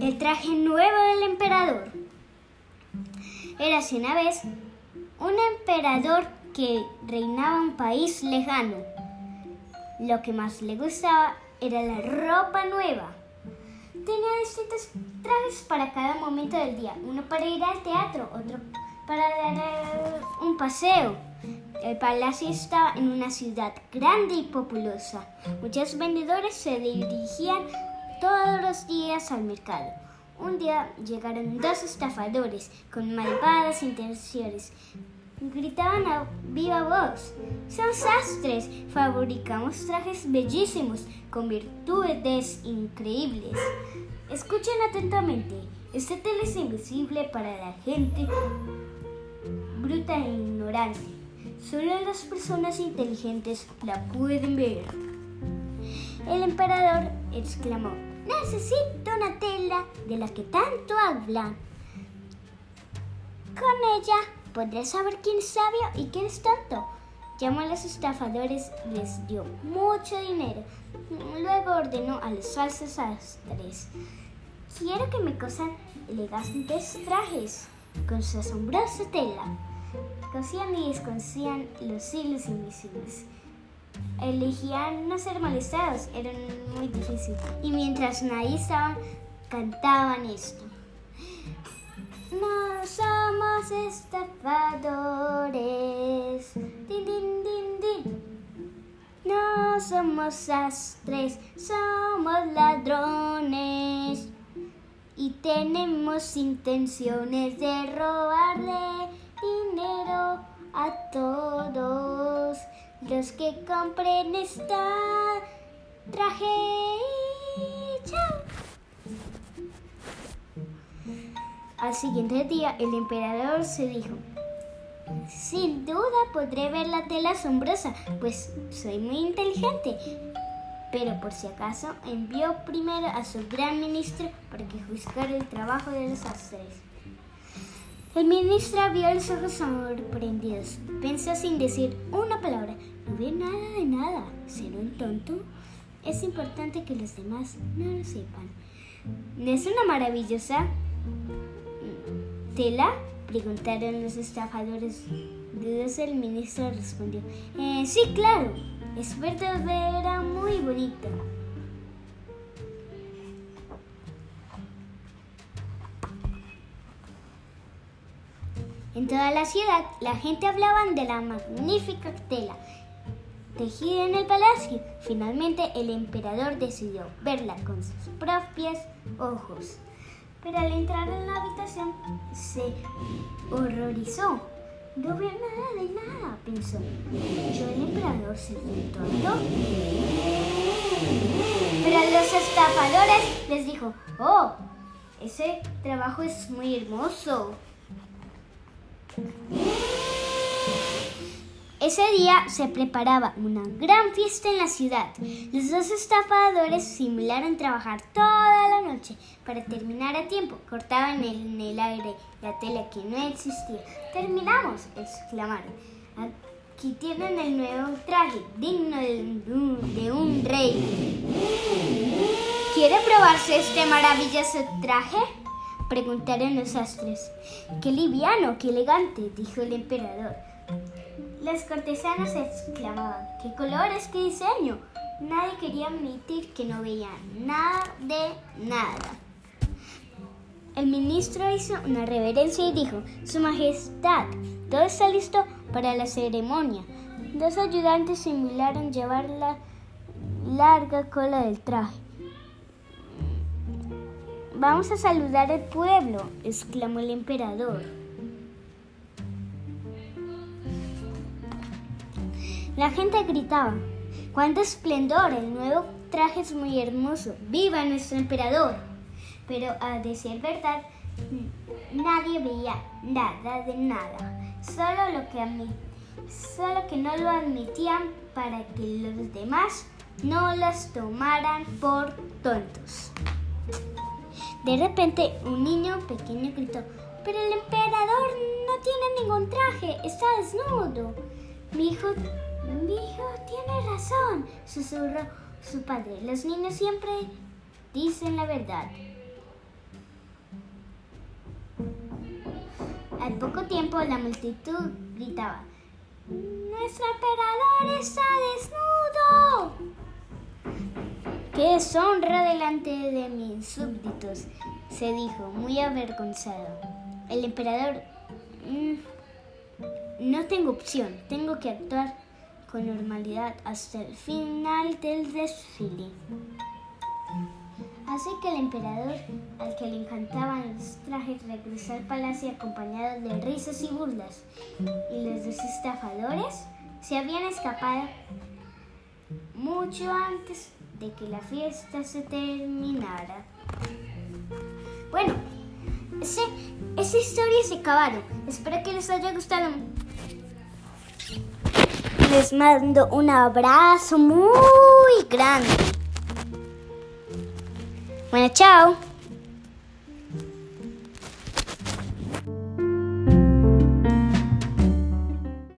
el traje nuevo del emperador. Érase una vez un emperador que reinaba un país lejano. Lo que más le gustaba era la ropa nueva. Tenía distintos trajes para cada momento del día, uno para ir al teatro, otro para dar un paseo. El palacio estaba en una ciudad grande y populosa. Muchos vendedores se dirigían todos los días al mercado. Un día llegaron dos estafadores con malvadas intenciones. Gritaban a viva voz. Son sastres. Fabricamos trajes bellísimos con virtudes increíbles. Escuchen atentamente. Este tela es invisible para la gente bruta e ignorante. Solo las personas inteligentes la pueden ver. El emperador exclamó, necesito una tela de la que tanto hablan. Con ella podré saber quién es sabio y quién es tonto. Llamó a los estafadores y les dio mucho dinero. Luego ordenó a los falsos astres. Quiero que me cosan elegantes trajes con su asombrosa tela. Cosían y descosían los hilos invisibles. Elegían no ser molestados, era muy difícil. Y mientras nadie estaba, cantaban esto. No somos estafadores. Din, din, din, din. No somos sastres, somos ladrones. Y tenemos intenciones de robarle dinero a todos los que compren esta traje. Chao. Al siguiente día, el emperador se dijo, sin duda podré ver la tela asombrosa, pues soy muy inteligente. Pero por si acaso envió primero a su gran ministro para que juzgara el trabajo de los astres. El ministro vio los ojos sorprendidos. Pensó sin decir una palabra. No ve nada de nada. ¿Será un tonto? Es importante que los demás no lo sepan. ¿No es una maravillosa tela? Preguntaron los estafadores. Dudoso el ministro respondió. "Eh, sí, claro. Es verdadera muy bonito. En toda la ciudad la gente hablaba de la magnífica tela tejida en el palacio. Finalmente el emperador decidió verla con sus propios ojos. Pero al entrar en la habitación se horrorizó. No veo nada de nada, pensó. ¿Yo el emperador un tonto? Pero a los estafadores les dijo, oh, ese trabajo es muy hermoso. Ese día se preparaba una gran fiesta en la ciudad. Los dos estafadores simularon trabajar toda la noche para terminar a tiempo. Cortaban en el aire la tela que no existía. Terminamos, exclamaron. Aquí tienen el nuevo traje, digno de un, rey. ¿Quiere probarse este maravilloso traje? Preguntaron los astres. Qué liviano, qué elegante, dijo el emperador. Los cortesanos exclamaban, ¡qué colores, qué diseño! Nadie quería admitir que no veían nada de nada. El ministro hizo una reverencia y dijo, Su Majestad, todo está listo para la ceremonia. Dos ayudantes simularon llevar la larga cola del traje. Vamos a saludar al pueblo, exclamó el emperador. La gente gritaba, ¡cuánto esplendor! El nuevo traje es muy hermoso. ¡Viva nuestro emperador! Pero a decir verdad, nadie veía nada de nada. Solo lo que, solo que no lo admitían para que los demás no las tomaran por tontos. De repente un niño pequeño gritó, pero el emperador no tiene ningún traje, está desnudo. Mijo, tiene razón, susurró su padre. Los niños siempre dicen la verdad. Al poco tiempo la multitud gritaba, ¡Nuestro emperador está desnudo! ¡Qué deshonra delante de mis súbditos! se dijo, muy avergonzado. El emperador... Mm, no tengo opción, tengo que actuar con normalidad hasta el final del desfile. Así que el emperador, al que le encantaban los trajes, regresó al palacio acompañado de risas y burlas. Y los dos estafadores se habían escapado mucho antes de que la fiesta se terminara. Bueno, ese, esa historia se acabaron. Espero que les haya gustado. Les mando un abrazo muy grande. Bueno, chao.